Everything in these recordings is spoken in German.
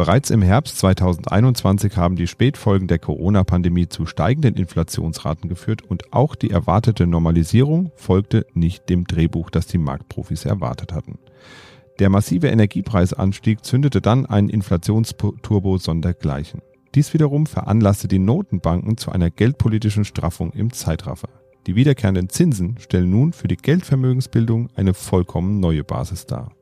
Bereits im Herbst 2021 haben die Spätfolgen der Corona-Pandemie zu steigenden Inflationsraten geführt und auch die erwartete Normalisierung folgte nicht dem Drehbuch, das die Marktprofis erwartet hatten. Der massive Energiepreisanstieg zündete dann einen Inflationsturbo sondergleichen. Dies wiederum veranlasste die Notenbanken zu einer geldpolitischen Straffung im Zeitraffer. Die wiederkehrenden Zinsen stellen nun für die Geldvermögensbildung eine vollkommen neue Basis dar.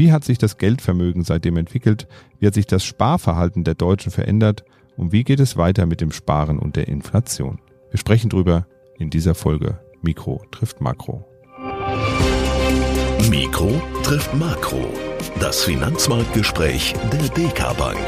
Wie hat sich das Geldvermögen seitdem entwickelt? Wie hat sich das Sparverhalten der Deutschen verändert? Und wie geht es weiter mit dem Sparen und der Inflation? Wir sprechen drüber in dieser Folge Mikro trifft Makro. Mikro trifft Makro. Das Finanzmarktgespräch der DK Bank.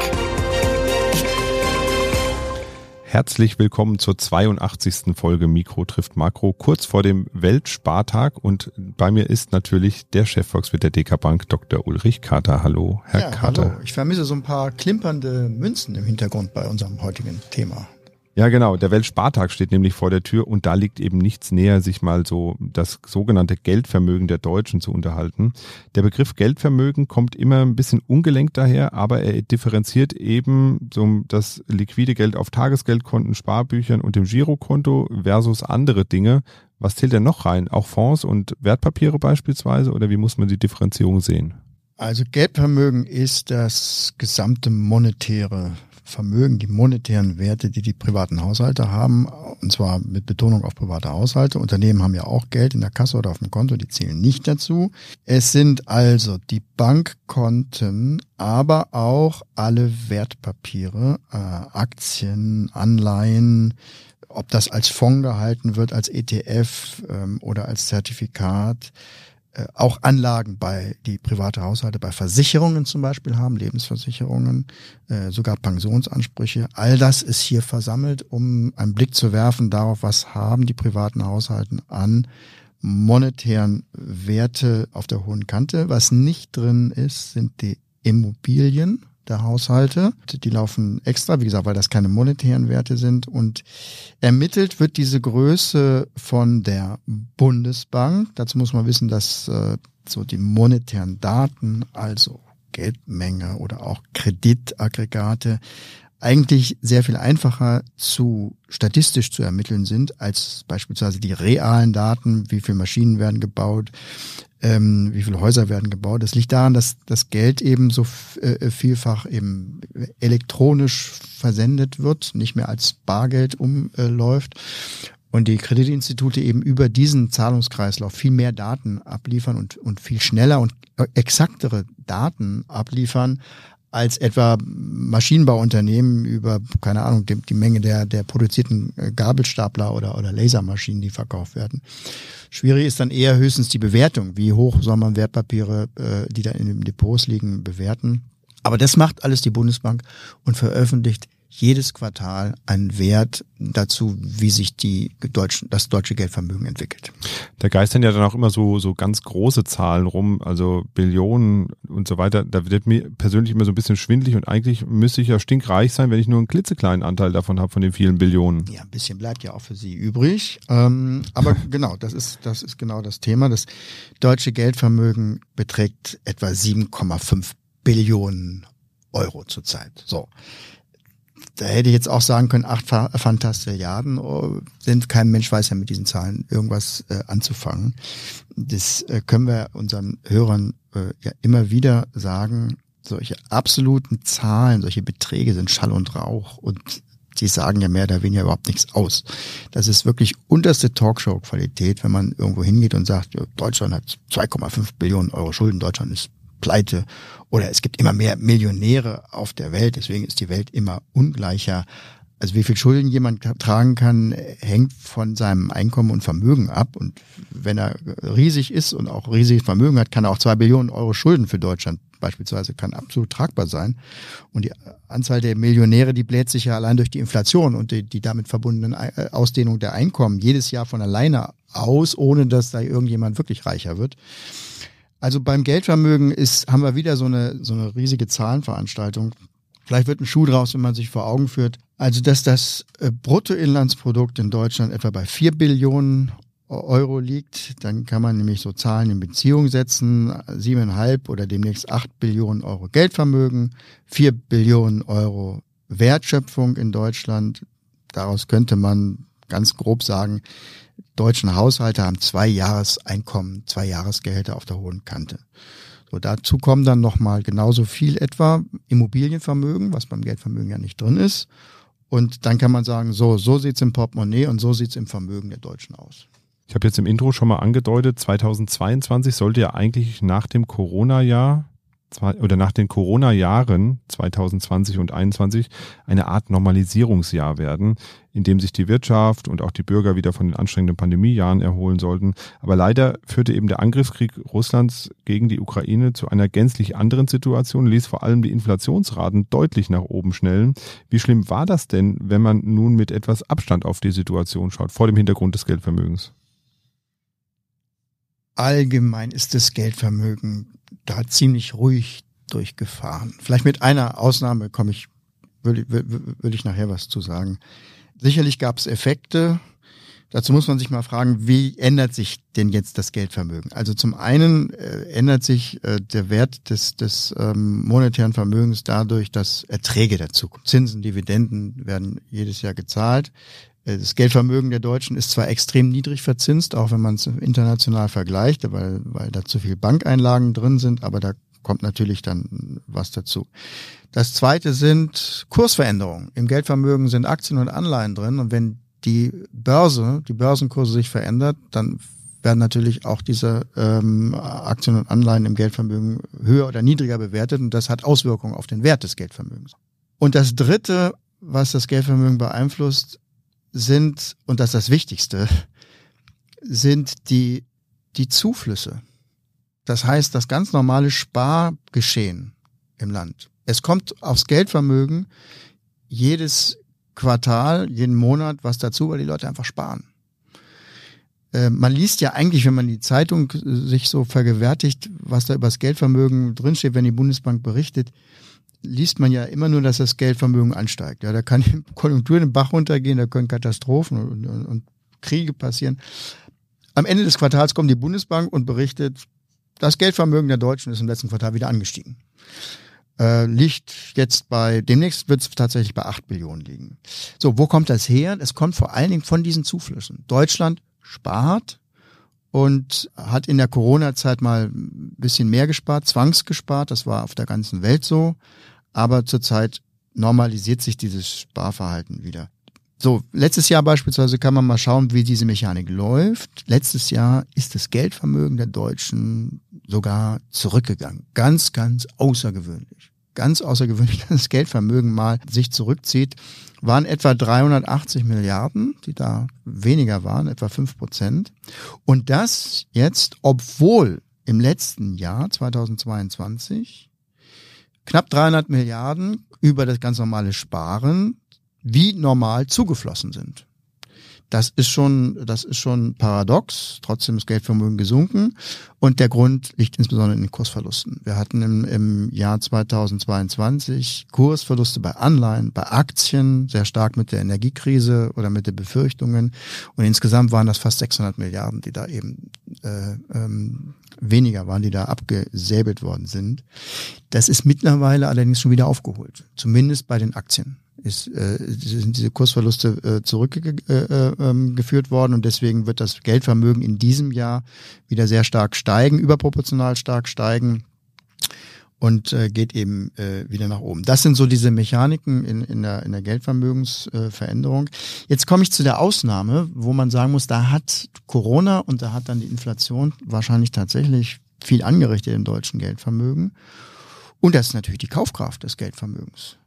Herzlich willkommen zur 82. Folge Mikro trifft Makro, kurz vor dem Weltspartag. Und bei mir ist natürlich der Chefvolkswirt der DK Bank, Dr. Ulrich Kater. Hallo, Herr ja, Kater. Hallo. Ich vermisse so ein paar klimpernde Münzen im Hintergrund bei unserem heutigen Thema. Ja, genau. Der Weltspartag steht nämlich vor der Tür und da liegt eben nichts näher, sich mal so das sogenannte Geldvermögen der Deutschen zu unterhalten. Der Begriff Geldvermögen kommt immer ein bisschen ungelenkt daher, aber er differenziert eben so das liquide Geld auf Tagesgeldkonten, Sparbüchern und dem Girokonto versus andere Dinge. Was zählt denn noch rein? Auch Fonds und Wertpapiere beispielsweise oder wie muss man die Differenzierung sehen? Also Geldvermögen ist das gesamte monetäre Vermögen, die monetären Werte, die die privaten Haushalte haben, und zwar mit Betonung auf private Haushalte. Unternehmen haben ja auch Geld in der Kasse oder auf dem Konto, die zählen nicht dazu. Es sind also die Bankkonten, aber auch alle Wertpapiere, äh, Aktien, Anleihen, ob das als Fonds gehalten wird, als ETF ähm, oder als Zertifikat, auch Anlagen bei die private Haushalte bei Versicherungen zum Beispiel haben, Lebensversicherungen, äh, sogar Pensionsansprüche. All das ist hier versammelt, um einen Blick zu werfen darauf, was haben die privaten Haushalten an monetären Werte auf der hohen Kante. Was nicht drin ist, sind die Immobilien der Haushalte. Die laufen extra, wie gesagt, weil das keine monetären Werte sind. Und ermittelt wird diese Größe von der Bundesbank. Dazu muss man wissen, dass äh, so die monetären Daten, also Geldmenge oder auch Kreditaggregate, eigentlich sehr viel einfacher zu statistisch zu ermitteln sind als beispielsweise die realen Daten, wie viele Maschinen werden gebaut, ähm, wie viele Häuser werden gebaut. Das liegt daran, dass das Geld eben so äh, vielfach eben elektronisch versendet wird, nicht mehr als Bargeld umläuft. Und die Kreditinstitute eben über diesen Zahlungskreislauf viel mehr Daten abliefern und, und viel schneller und exaktere Daten abliefern, als etwa Maschinenbauunternehmen über, keine Ahnung, die, die Menge der, der produzierten äh, Gabelstapler oder, oder Lasermaschinen, die verkauft werden. Schwierig ist dann eher höchstens die Bewertung. Wie hoch soll man Wertpapiere, äh, die da in den Depots liegen, bewerten? Aber das macht alles die Bundesbank und veröffentlicht jedes Quartal einen Wert dazu, wie sich die deutschen, das deutsche Geldvermögen entwickelt. Da geistern ja dann auch immer so, so ganz große Zahlen rum, also Billionen und so weiter. Da wird mir persönlich immer so ein bisschen schwindlig und eigentlich müsste ich ja stinkreich sein, wenn ich nur einen klitzekleinen Anteil davon habe, von den vielen Billionen. Ja, ein bisschen bleibt ja auch für Sie übrig. Ähm, aber genau, das ist, das ist genau das Thema. Das deutsche Geldvermögen beträgt etwa 7,5 Billionen Euro zurzeit. So da hätte ich jetzt auch sagen können, acht Fantastilliarden oh, sind, kein Mensch weiß ja mit diesen Zahlen irgendwas äh, anzufangen. Das äh, können wir unseren Hörern äh, ja immer wieder sagen. Solche absoluten Zahlen, solche Beträge sind Schall und Rauch und sie sagen ja mehr oder weniger überhaupt nichts aus. Das ist wirklich unterste Talkshow-Qualität, wenn man irgendwo hingeht und sagt, Deutschland hat 2,5 Billionen Euro Schulden, Deutschland ist pleite oder es gibt immer mehr Millionäre auf der Welt, deswegen ist die Welt immer ungleicher. Also wie viel Schulden jemand tragen kann, hängt von seinem Einkommen und Vermögen ab. Und wenn er riesig ist und auch riesiges Vermögen hat, kann er auch zwei Billionen Euro Schulden für Deutschland beispielsweise, kann absolut tragbar sein. Und die Anzahl der Millionäre, die bläht sich ja allein durch die Inflation und die, die damit verbundenen Ausdehnung der Einkommen jedes Jahr von alleine aus, ohne dass da irgendjemand wirklich reicher wird. Also beim Geldvermögen ist, haben wir wieder so eine, so eine riesige Zahlenveranstaltung. Vielleicht wird ein Schuh draus, wenn man sich vor Augen führt. Also, dass das äh, Bruttoinlandsprodukt in Deutschland etwa bei vier Billionen Euro liegt, dann kann man nämlich so Zahlen in Beziehung setzen. Siebeneinhalb oder demnächst acht Billionen Euro Geldvermögen, vier Billionen Euro Wertschöpfung in Deutschland. Daraus könnte man ganz grob sagen, deutschen Haushalte haben zwei Jahreseinkommen, zwei Jahresgehälter auf der hohen Kante. So, dazu kommen dann nochmal genauso viel etwa Immobilienvermögen, was beim Geldvermögen ja nicht drin ist. Und dann kann man sagen, so, so sieht's im Portemonnaie und so sieht's im Vermögen der Deutschen aus. Ich habe jetzt im Intro schon mal angedeutet, 2022 sollte ja eigentlich nach dem Corona-Jahr oder nach den Corona-Jahren 2020 und 2021 eine Art Normalisierungsjahr werden, in dem sich die Wirtschaft und auch die Bürger wieder von den anstrengenden Pandemiejahren erholen sollten. Aber leider führte eben der Angriffskrieg Russlands gegen die Ukraine zu einer gänzlich anderen Situation, ließ vor allem die Inflationsraten deutlich nach oben schnellen. Wie schlimm war das denn, wenn man nun mit etwas Abstand auf die Situation schaut, vor dem Hintergrund des Geldvermögens? Allgemein ist das Geldvermögen da ziemlich ruhig durchgefahren. Vielleicht mit einer Ausnahme komme ich, würde, würde ich nachher was zu sagen. Sicherlich gab es Effekte. Dazu muss man sich mal fragen, wie ändert sich denn jetzt das Geldvermögen? Also zum einen äh, ändert sich äh, der Wert des, des ähm, monetären Vermögens dadurch, dass Erträge dazu kommen. Zinsen, Dividenden werden jedes Jahr gezahlt. Das Geldvermögen der Deutschen ist zwar extrem niedrig verzinst, auch wenn man es international vergleicht, weil, weil da zu viel Bankeinlagen drin sind, aber da kommt natürlich dann was dazu. Das zweite sind Kursveränderungen. Im Geldvermögen sind Aktien und Anleihen drin und wenn die Börse, die Börsenkurse sich verändert, dann werden natürlich auch diese ähm, Aktien und Anleihen im Geldvermögen höher oder niedriger bewertet und das hat Auswirkungen auf den Wert des Geldvermögens. Und das Dritte, was das Geldvermögen beeinflusst, sind, und das ist das Wichtigste, sind die, die Zuflüsse. Das heißt, das ganz normale Spargeschehen im Land. Es kommt aufs Geldvermögen jedes Quartal, jeden Monat was dazu, weil die Leute einfach sparen. Äh, man liest ja eigentlich, wenn man die Zeitung sich so vergewärtigt, was da über das Geldvermögen drinsteht, wenn die Bundesbank berichtet, liest man ja immer nur, dass das Geldvermögen ansteigt. Ja, da kann die Konjunktur in den Bach runtergehen, da können Katastrophen und, und, und Kriege passieren. Am Ende des Quartals kommt die Bundesbank und berichtet, das Geldvermögen der Deutschen ist im letzten Quartal wieder angestiegen. Äh, liegt jetzt bei, demnächst wird es tatsächlich bei acht Billionen liegen. So, wo kommt das her? Es kommt vor allen Dingen von diesen Zuflüssen. Deutschland spart und hat in der Corona-Zeit mal ein bisschen mehr gespart, zwangsgespart, das war auf der ganzen Welt so, aber zurzeit normalisiert sich dieses Sparverhalten wieder. So, letztes Jahr beispielsweise kann man mal schauen, wie diese Mechanik läuft. Letztes Jahr ist das Geldvermögen der Deutschen sogar zurückgegangen. Ganz, ganz außergewöhnlich. Ganz außergewöhnlich, dass das Geldvermögen mal sich zurückzieht. Waren etwa 380 Milliarden, die da weniger waren, etwa fünf Prozent. Und das jetzt, obwohl im letzten Jahr 2022 knapp 300 Milliarden über das ganz normale Sparen wie normal zugeflossen sind. Das ist schon, das ist schon paradox. Trotzdem ist Geldvermögen gesunken. Und der Grund liegt insbesondere in den Kursverlusten. Wir hatten im, im Jahr 2022 Kursverluste bei Anleihen, bei Aktien, sehr stark mit der Energiekrise oder mit den Befürchtungen. Und insgesamt waren das fast 600 Milliarden, die da eben äh, ähm, weniger waren, die da abgesäbelt worden sind. Das ist mittlerweile allerdings schon wieder aufgeholt. Zumindest bei den Aktien ist, äh, sind diese Kursverluste äh, zurückgeführt äh, äh, worden und deswegen wird das Geldvermögen in diesem Jahr wieder sehr stark steigen, überproportional stark steigen und äh, geht eben äh, wieder nach oben. Das sind so diese Mechaniken in, in der, in der Geldvermögensveränderung. Äh, Jetzt komme ich zu der Ausnahme, wo man sagen muss, da hat Corona und da hat dann die Inflation wahrscheinlich tatsächlich viel angerichtet im deutschen Geldvermögen. Und das ist natürlich die Kaufkraft des Geldvermögens.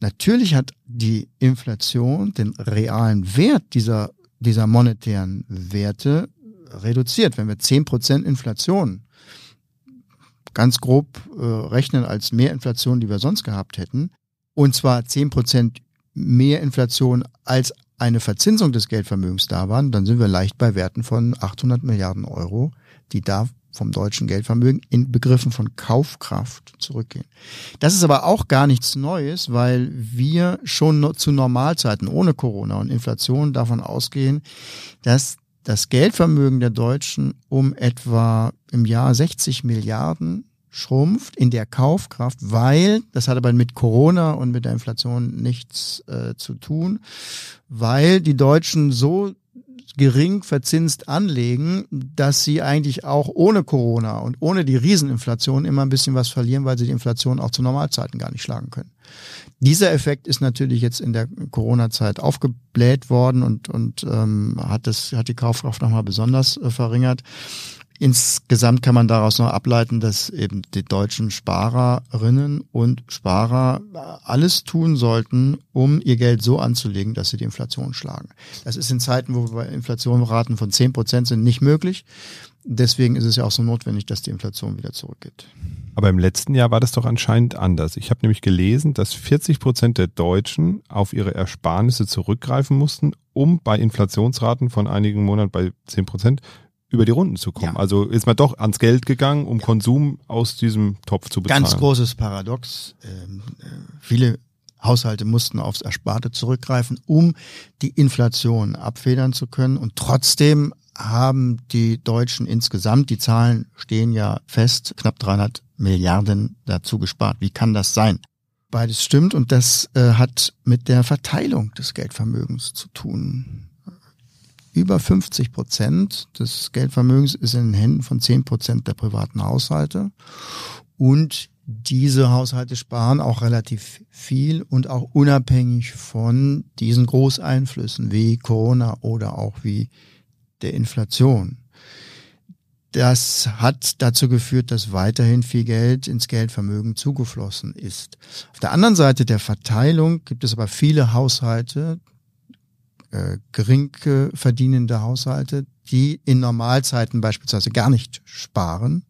Natürlich hat die Inflation den realen Wert dieser, dieser monetären Werte reduziert. Wenn wir zehn Prozent Inflation ganz grob äh, rechnen als mehr Inflation, die wir sonst gehabt hätten, und zwar zehn Prozent mehr Inflation als eine Verzinsung des Geldvermögens da waren, dann sind wir leicht bei Werten von 800 Milliarden Euro, die da vom deutschen Geldvermögen in Begriffen von Kaufkraft zurückgehen. Das ist aber auch gar nichts Neues, weil wir schon zu Normalzeiten ohne Corona und Inflation davon ausgehen, dass das Geldvermögen der Deutschen um etwa im Jahr 60 Milliarden schrumpft in der Kaufkraft, weil, das hat aber mit Corona und mit der Inflation nichts äh, zu tun, weil die Deutschen so gering verzinst anlegen, dass sie eigentlich auch ohne Corona und ohne die Rieseninflation immer ein bisschen was verlieren, weil sie die Inflation auch zu Normalzeiten gar nicht schlagen können. Dieser Effekt ist natürlich jetzt in der Corona-Zeit aufgebläht worden und, und ähm, hat, das, hat die Kaufkraft nochmal besonders äh, verringert. Insgesamt kann man daraus noch ableiten, dass eben die deutschen Sparerinnen und Sparer alles tun sollten, um ihr Geld so anzulegen, dass sie die Inflation schlagen. Das ist in Zeiten, wo wir Inflationsraten von zehn Prozent sind, nicht möglich. Deswegen ist es ja auch so notwendig, dass die Inflation wieder zurückgeht. Aber im letzten Jahr war das doch anscheinend anders. Ich habe nämlich gelesen, dass 40 Prozent der Deutschen auf ihre Ersparnisse zurückgreifen mussten, um bei Inflationsraten von einigen Monaten bei 10 Prozent über die Runden zu kommen. Ja. Also ist man doch ans Geld gegangen, um ja. Konsum aus diesem Topf zu bezahlen. Ganz großes Paradox. Ähm, äh, viele Haushalte mussten aufs Ersparte zurückgreifen, um die Inflation abfedern zu können. Und trotzdem haben die Deutschen insgesamt, die Zahlen stehen ja fest, knapp 300 Milliarden dazu gespart. Wie kann das sein? Beides stimmt und das äh, hat mit der Verteilung des Geldvermögens zu tun über 50 Prozent des Geldvermögens ist in den Händen von 10 Prozent der privaten Haushalte. Und diese Haushalte sparen auch relativ viel und auch unabhängig von diesen Großeinflüssen wie Corona oder auch wie der Inflation. Das hat dazu geführt, dass weiterhin viel Geld ins Geldvermögen zugeflossen ist. Auf der anderen Seite der Verteilung gibt es aber viele Haushalte, äh, gering verdienende Haushalte, die in Normalzeiten beispielsweise gar nicht sparen.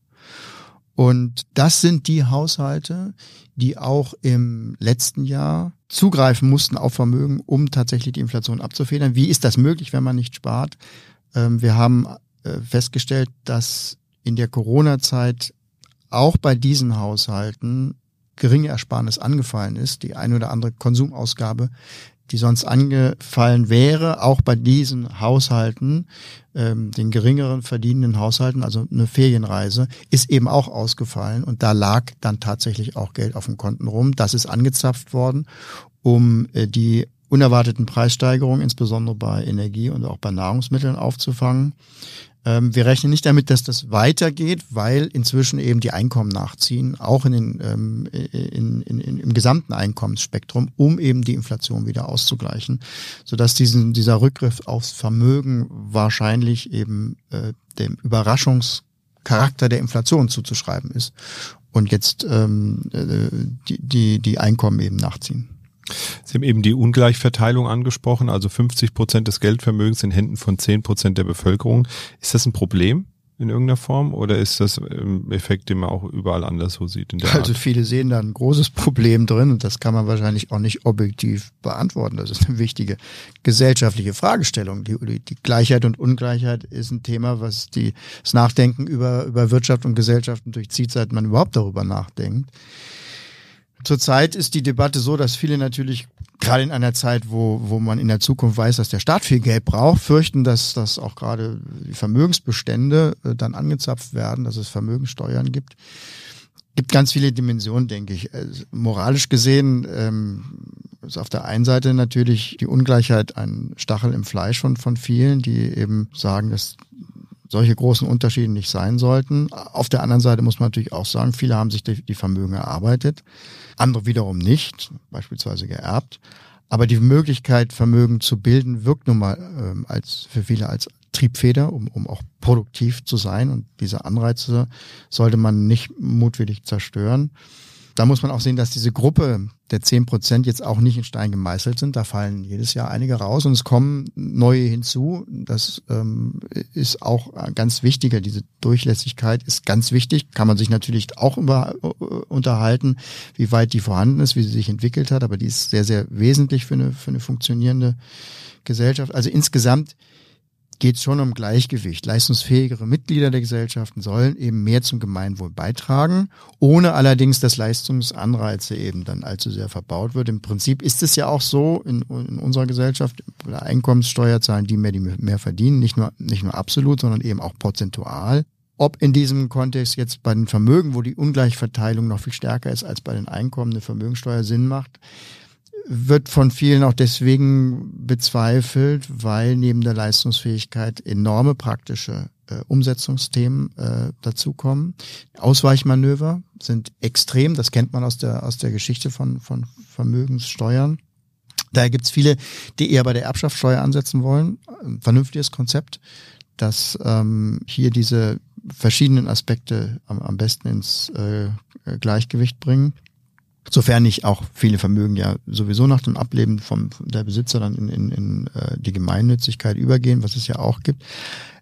Und das sind die Haushalte, die auch im letzten Jahr zugreifen mussten auf Vermögen, um tatsächlich die Inflation abzufedern. Wie ist das möglich, wenn man nicht spart? Ähm, wir haben äh, festgestellt, dass in der Corona-Zeit auch bei diesen Haushalten geringe Ersparnis angefallen ist, die ein oder andere Konsumausgabe die sonst angefallen wäre, auch bei diesen Haushalten, ähm, den geringeren verdienenden Haushalten, also eine Ferienreise, ist eben auch ausgefallen und da lag dann tatsächlich auch Geld auf dem Konten rum. Das ist angezapft worden, um äh, die unerwarteten Preissteigerungen, insbesondere bei Energie und auch bei Nahrungsmitteln aufzufangen. Ähm, wir rechnen nicht damit, dass das weitergeht, weil inzwischen eben die Einkommen nachziehen, auch in den, ähm, in, in, in, im gesamten Einkommensspektrum, um eben die Inflation wieder auszugleichen, sodass diesen, dieser Rückgriff aufs Vermögen wahrscheinlich eben äh, dem Überraschungscharakter der Inflation zuzuschreiben ist und jetzt ähm, äh, die, die, die Einkommen eben nachziehen. Sie haben eben die Ungleichverteilung angesprochen, also 50 Prozent des Geldvermögens in Händen von 10 Prozent der Bevölkerung. Ist das ein Problem in irgendeiner Form oder ist das ein Effekt, den man auch überall anders so sieht? also Art? viele sehen da ein großes Problem drin und das kann man wahrscheinlich auch nicht objektiv beantworten. Das ist eine wichtige gesellschaftliche Fragestellung. Die, die Gleichheit und Ungleichheit ist ein Thema, was die, das Nachdenken über, über Wirtschaft und Gesellschaften durchzieht, seit man überhaupt darüber nachdenkt. Zurzeit ist die Debatte so, dass viele natürlich gerade in einer Zeit, wo, wo man in der Zukunft weiß, dass der Staat viel Geld braucht, fürchten, dass, dass auch gerade die Vermögensbestände äh, dann angezapft werden, dass es Vermögenssteuern gibt. Gibt ganz viele Dimensionen, denke ich. Also, moralisch gesehen ähm, ist auf der einen Seite natürlich die Ungleichheit ein Stachel im Fleisch von, von vielen, die eben sagen, dass solche großen Unterschiede nicht sein sollten. Auf der anderen Seite muss man natürlich auch sagen, viele haben sich die Vermögen erarbeitet, andere wiederum nicht, beispielsweise geerbt. Aber die Möglichkeit, Vermögen zu bilden, wirkt nun mal ähm, als für viele als Triebfeder, um, um auch produktiv zu sein. Und diese Anreize sollte man nicht mutwillig zerstören da muss man auch sehen, dass diese Gruppe der zehn Prozent jetzt auch nicht in Stein gemeißelt sind. Da fallen jedes Jahr einige raus und es kommen neue hinzu. Das ähm, ist auch ganz wichtiger. Diese Durchlässigkeit ist ganz wichtig. Kann man sich natürlich auch über, uh, unterhalten, wie weit die vorhanden ist, wie sie sich entwickelt hat. Aber die ist sehr, sehr wesentlich für eine, für eine funktionierende Gesellschaft. Also insgesamt geht schon um Gleichgewicht. Leistungsfähigere Mitglieder der Gesellschaften sollen eben mehr zum Gemeinwohl beitragen, ohne allerdings, dass Leistungsanreize eben dann allzu sehr verbaut wird. Im Prinzip ist es ja auch so in, in unserer Gesellschaft, Einkommenssteuer zahlen die mehr, die mehr verdienen, nicht nur, nicht nur absolut, sondern eben auch prozentual. Ob in diesem Kontext jetzt bei den Vermögen, wo die Ungleichverteilung noch viel stärker ist als bei den Einkommen, eine Vermögensteuer Sinn macht, wird von vielen auch deswegen bezweifelt, weil neben der Leistungsfähigkeit enorme praktische äh, Umsetzungsthemen äh, dazukommen. Ausweichmanöver sind extrem, das kennt man aus der, aus der Geschichte von, von Vermögenssteuern. Daher gibt es viele, die eher bei der Erbschaftssteuer ansetzen wollen. Ein vernünftiges Konzept, dass ähm, hier diese verschiedenen Aspekte am, am besten ins äh, Gleichgewicht bringen. Sofern nicht auch viele Vermögen ja sowieso nach dem Ableben vom der Besitzer dann in, in, in äh, die Gemeinnützigkeit übergehen, was es ja auch gibt.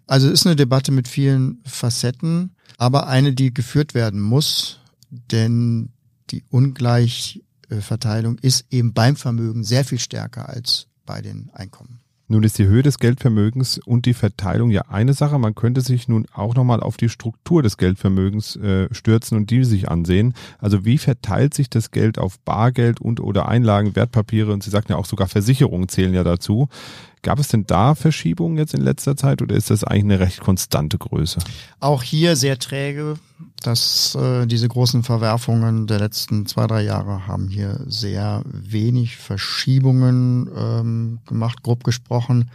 Also es ist eine Debatte mit vielen Facetten, aber eine, die geführt werden muss, denn die Ungleichverteilung ist eben beim Vermögen sehr viel stärker als bei den Einkommen. Nun ist die Höhe des Geldvermögens und die Verteilung ja eine Sache. Man könnte sich nun auch nochmal auf die Struktur des Geldvermögens äh, stürzen und die sich ansehen. Also wie verteilt sich das Geld auf Bargeld und oder Einlagen, Wertpapiere und Sie sagten ja auch sogar Versicherungen zählen ja dazu. Gab es denn da Verschiebungen jetzt in letzter Zeit oder ist das eigentlich eine recht konstante Größe? Auch hier sehr träge. dass äh, diese großen Verwerfungen der letzten zwei, drei Jahre haben hier sehr wenig Verschiebungen ähm, gemacht, grob gesprochen.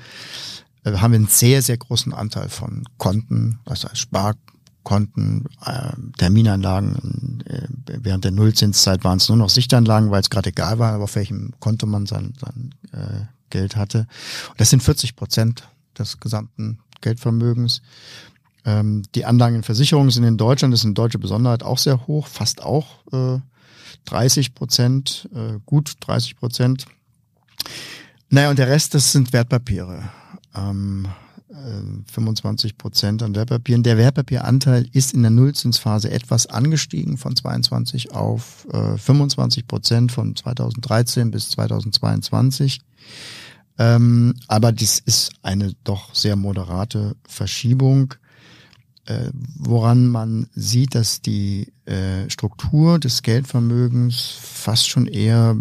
Äh, haben wir einen sehr, sehr großen Anteil von Konten, das heißt Sparkonten, äh, Terminanlagen. Äh, während der Nullzinszeit waren es nur noch Sichtanlagen, weil es gerade egal war, auf welchem Konto man sein, sein äh, Geld hatte. Und das sind 40 Prozent des gesamten Geldvermögens. Ähm, die Anlagen in Versicherungen sind in Deutschland, das ist eine deutsche Besonderheit, auch sehr hoch, fast auch äh, 30 Prozent, äh, gut 30 Prozent. Naja, und der Rest, das sind Wertpapiere. Ähm, 25 Prozent an Wertpapieren. Der Wertpapieranteil ist in der Nullzinsphase etwas angestiegen von 22 auf äh, 25 Prozent von 2013 bis 2022. Ähm, aber dies ist eine doch sehr moderate Verschiebung, äh, woran man sieht, dass die äh, Struktur des Geldvermögens fast schon eher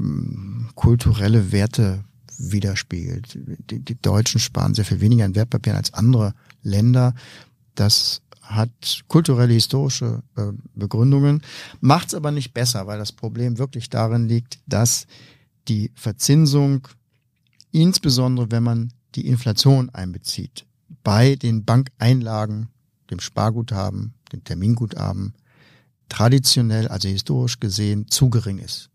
kulturelle Werte widerspiegelt. Die, die Deutschen sparen sehr viel weniger in Wertpapieren als andere Länder. Das hat kulturelle, historische äh, Begründungen, macht es aber nicht besser, weil das Problem wirklich darin liegt, dass die Verzinsung, insbesondere wenn man die Inflation einbezieht, bei den Bankeinlagen, dem Sparguthaben, dem Terminguthaben, traditionell, also historisch gesehen, zu gering ist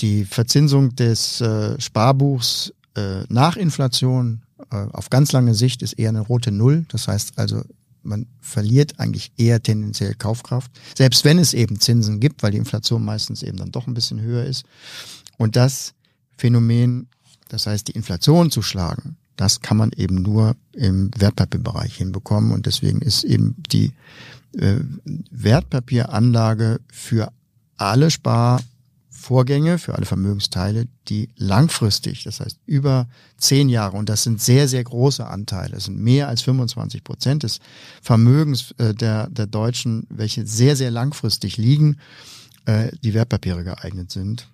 die Verzinsung des äh, Sparbuchs äh, nach Inflation äh, auf ganz lange Sicht ist eher eine rote Null. Das heißt also, man verliert eigentlich eher tendenziell Kaufkraft, selbst wenn es eben Zinsen gibt, weil die Inflation meistens eben dann doch ein bisschen höher ist. Und das Phänomen, das heißt die Inflation zu schlagen, das kann man eben nur im Wertpapierbereich hinbekommen. Und deswegen ist eben die äh, Wertpapieranlage für alle Spar Vorgänge für alle Vermögensteile, die langfristig, das heißt über zehn Jahre, und das sind sehr, sehr große Anteile, das sind mehr als 25 Prozent des Vermögens äh, der, der Deutschen, welche sehr, sehr langfristig liegen, äh, die Wertpapiere geeignet sind.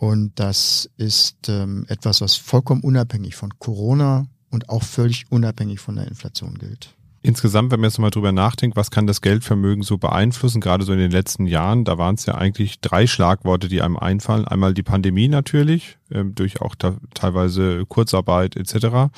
Und das ist ähm, etwas, was vollkommen unabhängig von Corona und auch völlig unabhängig von der Inflation gilt. Insgesamt, wenn man jetzt mal drüber nachdenkt, was kann das Geldvermögen so beeinflussen, gerade so in den letzten Jahren, da waren es ja eigentlich drei Schlagworte, die einem einfallen. Einmal die Pandemie natürlich, ähm, durch auch teilweise Kurzarbeit etc.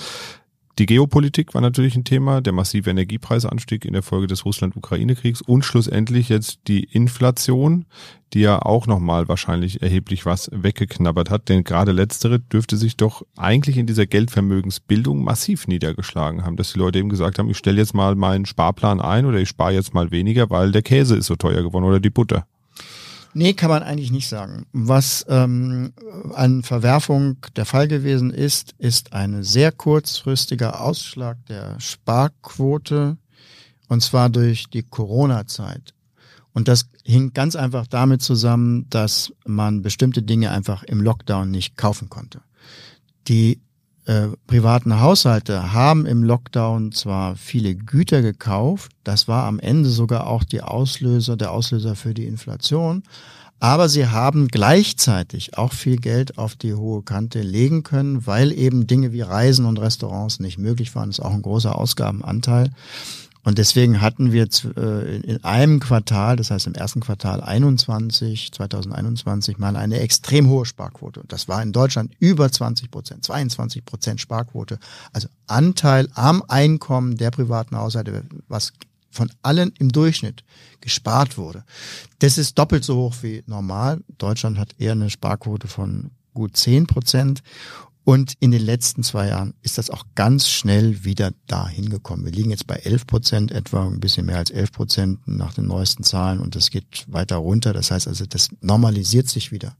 Die Geopolitik war natürlich ein Thema, der massive Energiepreisanstieg in der Folge des Russland-Ukraine-Kriegs und schlussendlich jetzt die Inflation, die ja auch nochmal wahrscheinlich erheblich was weggeknabbert hat, denn gerade letztere dürfte sich doch eigentlich in dieser Geldvermögensbildung massiv niedergeschlagen haben, dass die Leute eben gesagt haben, ich stelle jetzt mal meinen Sparplan ein oder ich spare jetzt mal weniger, weil der Käse ist so teuer geworden oder die Butter. Nee, kann man eigentlich nicht sagen. Was ähm, an Verwerfung der Fall gewesen ist, ist ein sehr kurzfristiger Ausschlag der Sparquote und zwar durch die Corona-Zeit. Und das hing ganz einfach damit zusammen, dass man bestimmte Dinge einfach im Lockdown nicht kaufen konnte. Die äh, privaten Haushalte haben im Lockdown zwar viele Güter gekauft, das war am Ende sogar auch die Auslöser, der Auslöser für die Inflation, aber sie haben gleichzeitig auch viel Geld auf die hohe Kante legen können, weil eben Dinge wie Reisen und Restaurants nicht möglich waren. Das ist auch ein großer Ausgabenanteil. Und deswegen hatten wir äh, in einem Quartal, das heißt im ersten Quartal 21, 2021 mal eine extrem hohe Sparquote. Das war in Deutschland über 20 Prozent, 22 Prozent Sparquote. Also Anteil am Einkommen der privaten Haushalte, was von allen im Durchschnitt gespart wurde. Das ist doppelt so hoch wie normal. Deutschland hat eher eine Sparquote von gut zehn Prozent. Und in den letzten zwei Jahren ist das auch ganz schnell wieder dahin gekommen. Wir liegen jetzt bei 11 Prozent, etwa ein bisschen mehr als 11 Prozent nach den neuesten Zahlen und das geht weiter runter. Das heißt also, das normalisiert sich wieder.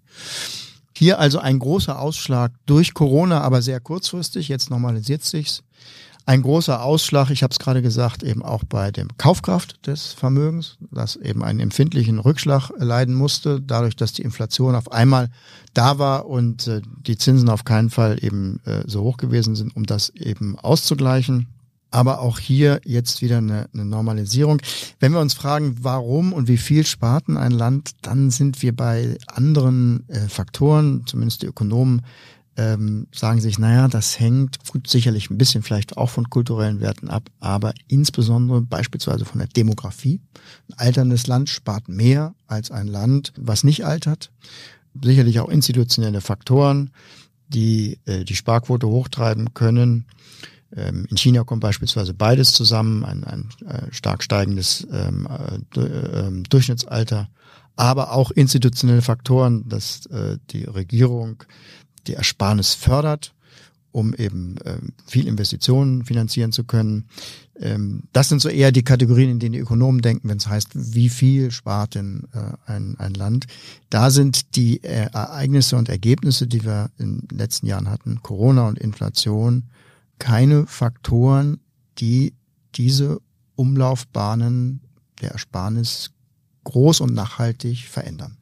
Hier also ein großer Ausschlag durch Corona, aber sehr kurzfristig. Jetzt normalisiert sich's. Ein großer Ausschlag, ich habe es gerade gesagt, eben auch bei dem Kaufkraft des Vermögens, das eben einen empfindlichen Rückschlag leiden musste, dadurch, dass die Inflation auf einmal da war und äh, die Zinsen auf keinen Fall eben äh, so hoch gewesen sind, um das eben auszugleichen. Aber auch hier jetzt wieder eine, eine Normalisierung. Wenn wir uns fragen, warum und wie viel sparten ein Land, dann sind wir bei anderen äh, Faktoren, zumindest die Ökonomen ähm, sagen sich, naja, das hängt gut sicherlich ein bisschen vielleicht auch von kulturellen Werten ab, aber insbesondere beispielsweise von der Demografie. Ein alterndes Land spart mehr als ein Land, was nicht altert. Sicherlich auch institutionelle Faktoren, die äh, die Sparquote hochtreiben können. Ähm, in China kommt beispielsweise beides zusammen, ein, ein äh, stark steigendes ähm, äh, äh, Durchschnittsalter, aber auch institutionelle Faktoren, dass äh, die Regierung die Ersparnis fördert, um eben ähm, viel Investitionen finanzieren zu können. Ähm, das sind so eher die Kategorien, in denen die Ökonomen denken, wenn es heißt, wie viel spart denn äh, ein, ein Land. Da sind die äh, Ereignisse und Ergebnisse, die wir in den letzten Jahren hatten, Corona und Inflation, keine Faktoren, die diese Umlaufbahnen der Ersparnis groß und nachhaltig verändern.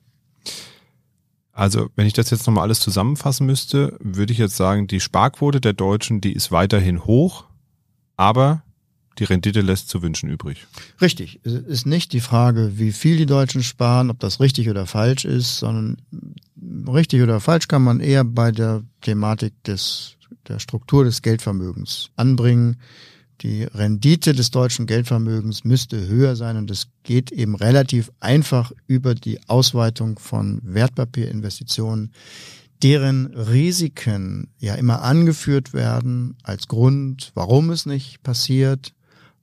Also, wenn ich das jetzt nochmal alles zusammenfassen müsste, würde ich jetzt sagen, die Sparquote der Deutschen, die ist weiterhin hoch, aber die Rendite lässt zu wünschen übrig. Richtig. Es ist nicht die Frage, wie viel die Deutschen sparen, ob das richtig oder falsch ist, sondern richtig oder falsch kann man eher bei der Thematik des, der Struktur des Geldvermögens anbringen die Rendite des deutschen Geldvermögens müsste höher sein und es geht eben relativ einfach über die Ausweitung von Wertpapierinvestitionen, deren Risiken ja immer angeführt werden als Grund, warum es nicht passiert,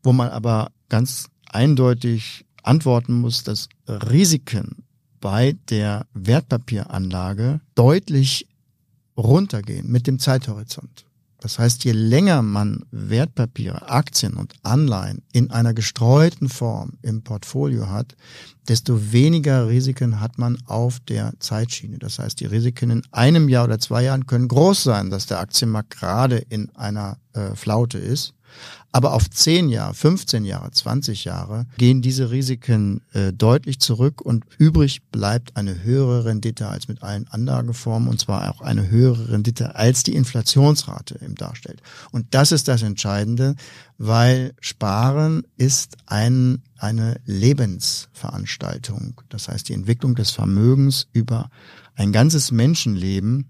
wo man aber ganz eindeutig antworten muss, dass Risiken bei der Wertpapieranlage deutlich runtergehen mit dem Zeithorizont. Das heißt, je länger man Wertpapiere, Aktien und Anleihen in einer gestreuten Form im Portfolio hat, desto weniger Risiken hat man auf der Zeitschiene. Das heißt, die Risiken in einem Jahr oder zwei Jahren können groß sein, dass der Aktienmarkt gerade in einer äh, Flaute ist. Aber auf 10 Jahre, 15 Jahre, 20 Jahre gehen diese Risiken äh, deutlich zurück und übrig bleibt eine höhere Rendite als mit allen Anlageformen und zwar auch eine höhere Rendite als die Inflationsrate im darstellt. Und das ist das Entscheidende, weil Sparen ist ein, eine Lebensveranstaltung. Das heißt, die Entwicklung des Vermögens über ein ganzes Menschenleben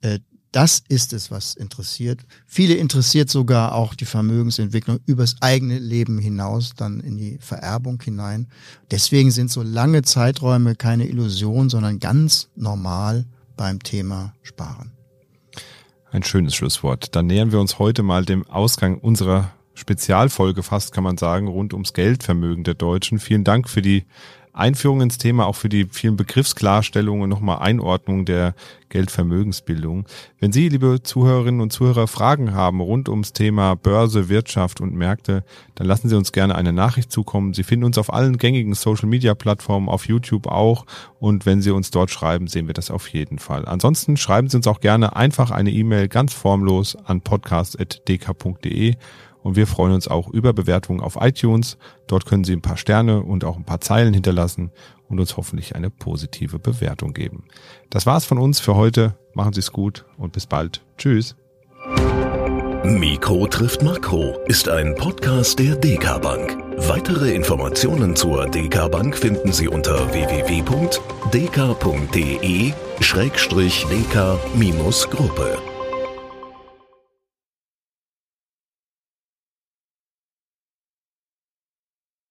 äh, das ist es, was interessiert. Viele interessiert sogar auch die Vermögensentwicklung übers eigene Leben hinaus, dann in die Vererbung hinein. Deswegen sind so lange Zeiträume keine Illusion, sondern ganz normal beim Thema Sparen. Ein schönes Schlusswort. Dann nähern wir uns heute mal dem Ausgang unserer Spezialfolge fast, kann man sagen, rund ums Geldvermögen der Deutschen. Vielen Dank für die Einführung ins Thema, auch für die vielen Begriffsklarstellungen und nochmal Einordnung der Geldvermögensbildung. Wenn Sie, liebe Zuhörerinnen und Zuhörer, Fragen haben rund ums Thema Börse, Wirtschaft und Märkte, dann lassen Sie uns gerne eine Nachricht zukommen. Sie finden uns auf allen gängigen Social-Media-Plattformen, auf YouTube auch. Und wenn Sie uns dort schreiben, sehen wir das auf jeden Fall. Ansonsten schreiben Sie uns auch gerne einfach eine E-Mail ganz formlos an podcast.dk.de und wir freuen uns auch über Bewertungen auf iTunes. Dort können Sie ein paar Sterne und auch ein paar Zeilen hinterlassen und uns hoffentlich eine positive Bewertung geben. Das war's von uns für heute. Machen Sie es gut und bis bald. Tschüss. Mikro trifft Makro ist ein Podcast der DK Bank. Weitere Informationen zur DK Bank finden Sie unter www.dk.de-dk-gruppe.